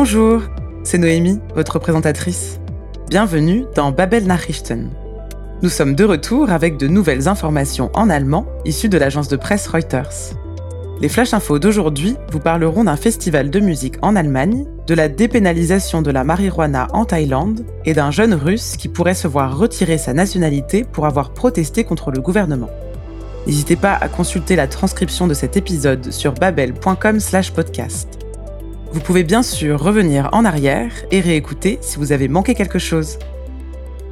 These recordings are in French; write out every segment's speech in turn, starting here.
Bonjour, c'est Noémie, votre présentatrice. Bienvenue dans Babel Nachrichten. Nous sommes de retour avec de nouvelles informations en allemand issues de l'agence de presse Reuters. Les flash infos d'aujourd'hui vous parleront d'un festival de musique en Allemagne, de la dépénalisation de la marijuana en Thaïlande et d'un jeune russe qui pourrait se voir retirer sa nationalité pour avoir protesté contre le gouvernement. N'hésitez pas à consulter la transcription de cet épisode sur babel.com/podcast. Vous pouvez bien sûr revenir en arrière et réécouter si vous avez manqué quelque chose.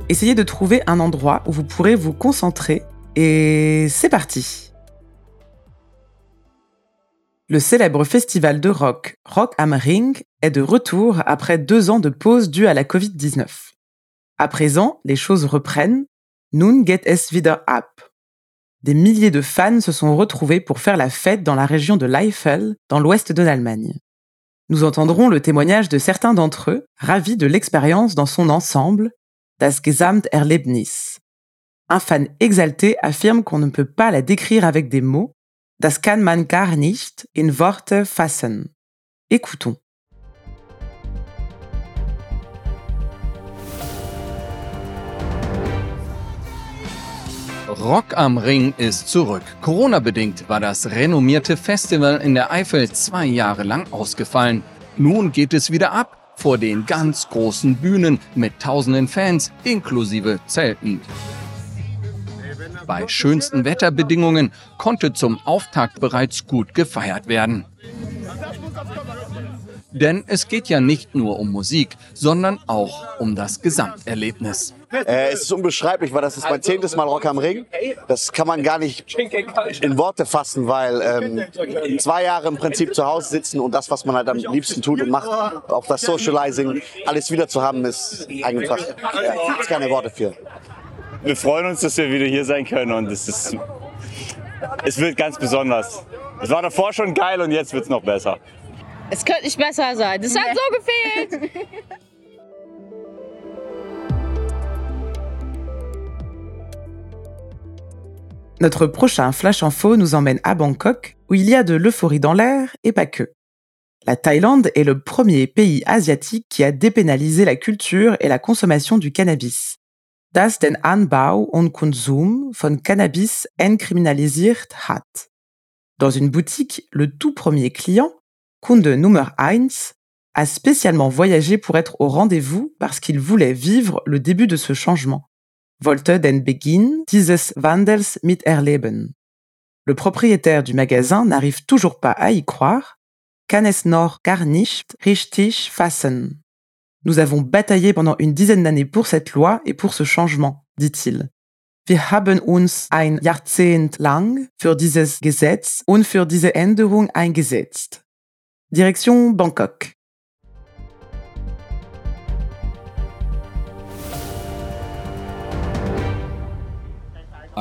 Essayez de trouver un endroit où vous pourrez vous concentrer et c'est parti. Le célèbre festival de rock Rock am Ring est de retour après deux ans de pause due à la Covid-19. À présent, les choses reprennent. Nun geht es wieder ab. Des milliers de fans se sont retrouvés pour faire la fête dans la région de l'Eifel, dans l'ouest de l'Allemagne. Nous entendrons le témoignage de certains d'entre eux, ravis de l'expérience dans son ensemble, das Gesamterlebnis. Un fan exalté affirme qu'on ne peut pas la décrire avec des mots, Das kann man gar nicht in Worte fassen. Écoutons. Rock am Ring ist zurück. Corona-bedingt war das renommierte Festival in der Eifel zwei Jahre lang ausgefallen. Nun geht es wieder ab vor den ganz großen Bühnen mit tausenden Fans inklusive Zelten. Bei schönsten Wetterbedingungen konnte zum Auftakt bereits gut gefeiert werden. Denn es geht ja nicht nur um Musik, sondern auch um das Gesamterlebnis. Äh, es ist unbeschreiblich, weil das ist mein zehntes Mal Rock am Ring. Das kann man gar nicht in Worte fassen, weil ähm, zwei Jahre im Prinzip zu Hause sitzen und das, was man halt am liebsten tut und macht, auch das Socializing, alles wieder zu haben, ist einfach, ja, gibt keine Worte für wir freuen uns, dass wir wieder hier sein können und es ist, es wird ganz besonders. Es war davor schon geil und jetzt wird es noch besser. Es könnte nicht besser sein. Das hat so gefehlt. Notre prochain Flash Info nous emmène à Bangkok, où il y a de l'euphorie dans l'air et pas que. La Thaïlande est le premier pays asiatique qui a dépénalisé la culture et la consommation du cannabis das den Anbau und Konsum von Cannabis entkriminalisiert hat. Dans une boutique, le tout premier client, Kunde Nummer 1, a spécialement voyagé pour être au rendez-vous parce qu'il voulait vivre le début de ce changement. Wollte den Beginn dieses Wandels miterleben. Le propriétaire du magasin n'arrive toujours pas à y croire. Kann es gar nicht richtig fassen? Nous avons bataillé pendant une dizaine d'années pour cette loi et pour ce changement, dit-il. Wir haben uns ein Jahrzehnt lang für dieses Gesetz und für diese Änderung eingesetzt. Direction Bangkok.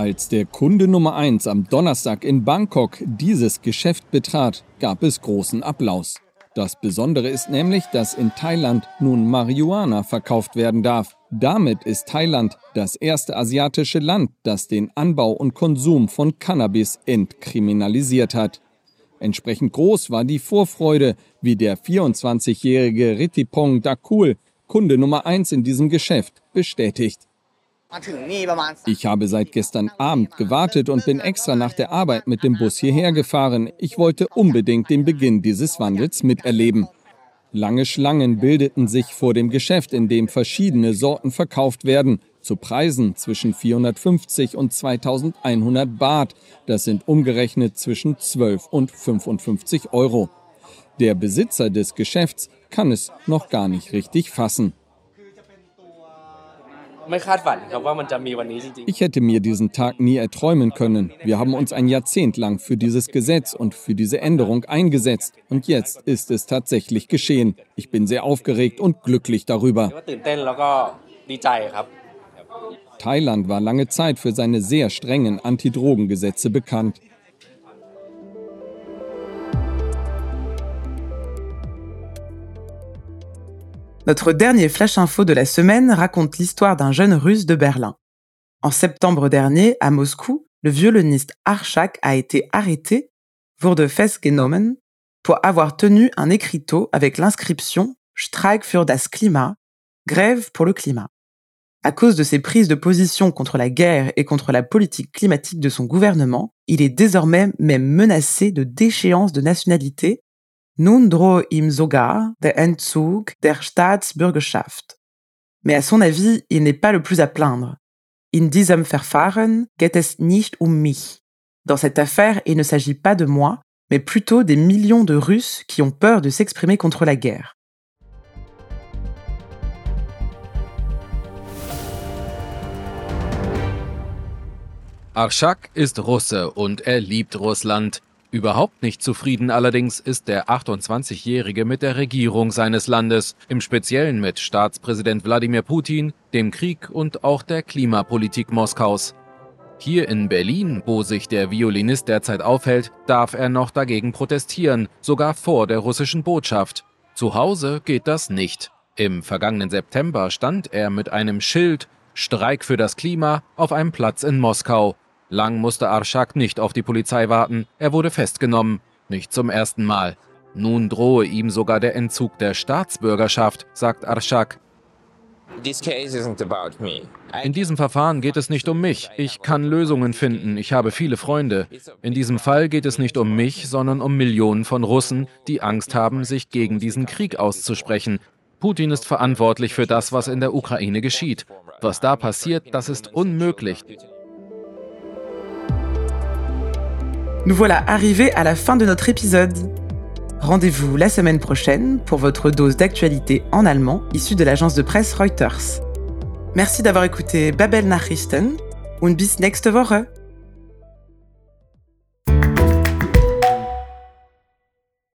Als der Kunde Nummer 1 am Donnerstag in Bangkok dieses Geschäft betrat, gab es großen Applaus. Das Besondere ist nämlich, dass in Thailand nun Marihuana verkauft werden darf. Damit ist Thailand das erste asiatische Land, das den Anbau und Konsum von Cannabis entkriminalisiert hat. Entsprechend groß war die Vorfreude, wie der 24-jährige Ritipong Dakul, Kunde Nummer 1 in diesem Geschäft, bestätigt. Ich habe seit gestern Abend gewartet und bin extra nach der Arbeit mit dem Bus hierher gefahren. Ich wollte unbedingt den Beginn dieses Wandels miterleben. Lange Schlangen bildeten sich vor dem Geschäft, in dem verschiedene Sorten verkauft werden, zu Preisen zwischen 450 und 2100 Baht. Das sind umgerechnet zwischen 12 und 55 Euro. Der Besitzer des Geschäfts kann es noch gar nicht richtig fassen. Ich hätte mir diesen Tag nie erträumen können. Wir haben uns ein Jahrzehnt lang für dieses Gesetz und für diese Änderung eingesetzt. Und jetzt ist es tatsächlich geschehen. Ich bin sehr aufgeregt und glücklich darüber. Thailand war lange Zeit für seine sehr strengen Antidrogengesetze bekannt. Notre dernier flash info de la semaine raconte l'histoire d'un jeune russe de Berlin. En septembre dernier, à Moscou, le violoniste Archak a été arrêté, wurde festgenommen, pour avoir tenu un écriteau avec l'inscription Streik für das Klima, grève pour le climat. À cause de ses prises de position contre la guerre et contre la politique climatique de son gouvernement, il est désormais même menacé de déchéance de nationalité. Nun drohe ihm sogar der Entzug der Staatsbürgerschaft. Mais à son avis, il n'est pas le plus à plaindre. In diesem Verfahren geht es nicht um mich. Dans cette affaire, il ne s'agit pas de moi, mais plutôt des millions de Russes qui ont peur de s'exprimer contre la guerre. Arschak ist Russe und er liebt Russland. Überhaupt nicht zufrieden allerdings ist der 28-Jährige mit der Regierung seines Landes, im Speziellen mit Staatspräsident Wladimir Putin, dem Krieg und auch der Klimapolitik Moskaus. Hier in Berlin, wo sich der Violinist derzeit aufhält, darf er noch dagegen protestieren, sogar vor der russischen Botschaft. Zu Hause geht das nicht. Im vergangenen September stand er mit einem Schild Streik für das Klima auf einem Platz in Moskau. Lang musste Arschak nicht auf die Polizei warten, er wurde festgenommen, nicht zum ersten Mal. Nun drohe ihm sogar der Entzug der Staatsbürgerschaft, sagt Arschak. In diesem Verfahren geht es nicht um mich. Ich kann Lösungen finden. Ich habe viele Freunde. In diesem Fall geht es nicht um mich, sondern um Millionen von Russen, die Angst haben, sich gegen diesen Krieg auszusprechen. Putin ist verantwortlich für das, was in der Ukraine geschieht. Was da passiert, das ist unmöglich. Nous voilà arrivés à la fin de notre épisode. Rendez-vous la semaine prochaine pour votre dose d'actualité en allemand issue de l'agence de presse Reuters. Merci d'avoir écouté Babel Nachrichten und bis nächste Woche.